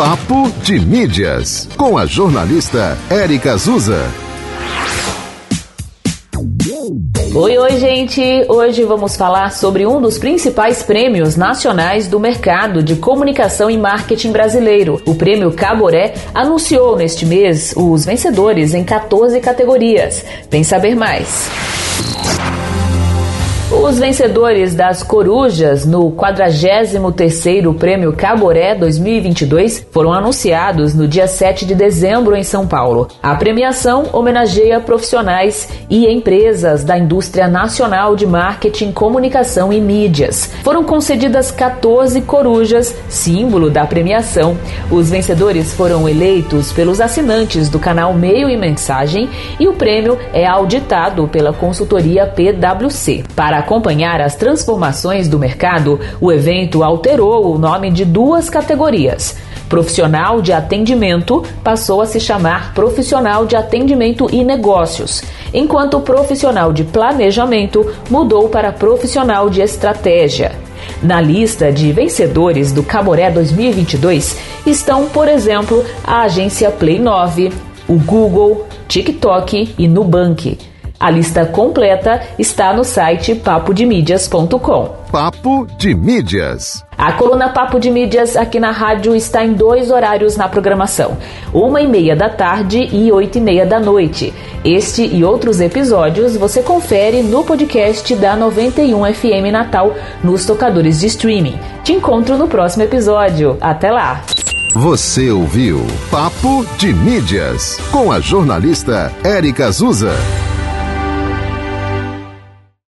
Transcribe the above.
Papo de Mídias, com a jornalista Érica Azusa. Oi, oi, gente! Hoje vamos falar sobre um dos principais prêmios nacionais do mercado de comunicação e marketing brasileiro. O Prêmio Caboré anunciou neste mês os vencedores em 14 categorias. Vem saber mais. Os vencedores das Corujas no 43º Prêmio Caboré 2022 foram anunciados no dia 7 de dezembro em São Paulo. A premiação homenageia profissionais e empresas da indústria nacional de marketing, comunicação e mídias. Foram concedidas 14 corujas, símbolo da premiação. Os vencedores foram eleitos pelos assinantes do canal Meio e Mensagem e o prêmio é auditado pela consultoria PwC. Para acompanhar as transformações do mercado, o evento alterou o nome de duas categorias. Profissional de atendimento passou a se chamar Profissional de Atendimento e Negócios, enquanto Profissional de Planejamento mudou para Profissional de Estratégia. Na lista de vencedores do Camoré 2022 estão, por exemplo, a agência Play 9, o Google, TikTok e Nubank. A lista completa está no site papodemídias.com. Papo de Mídias. A coluna Papo de Mídias aqui na rádio está em dois horários na programação: uma e meia da tarde e oito e meia da noite. Este e outros episódios você confere no podcast da 91 FM Natal nos tocadores de streaming. Te encontro no próximo episódio. Até lá! Você ouviu Papo de Mídias com a jornalista Érica Azusa.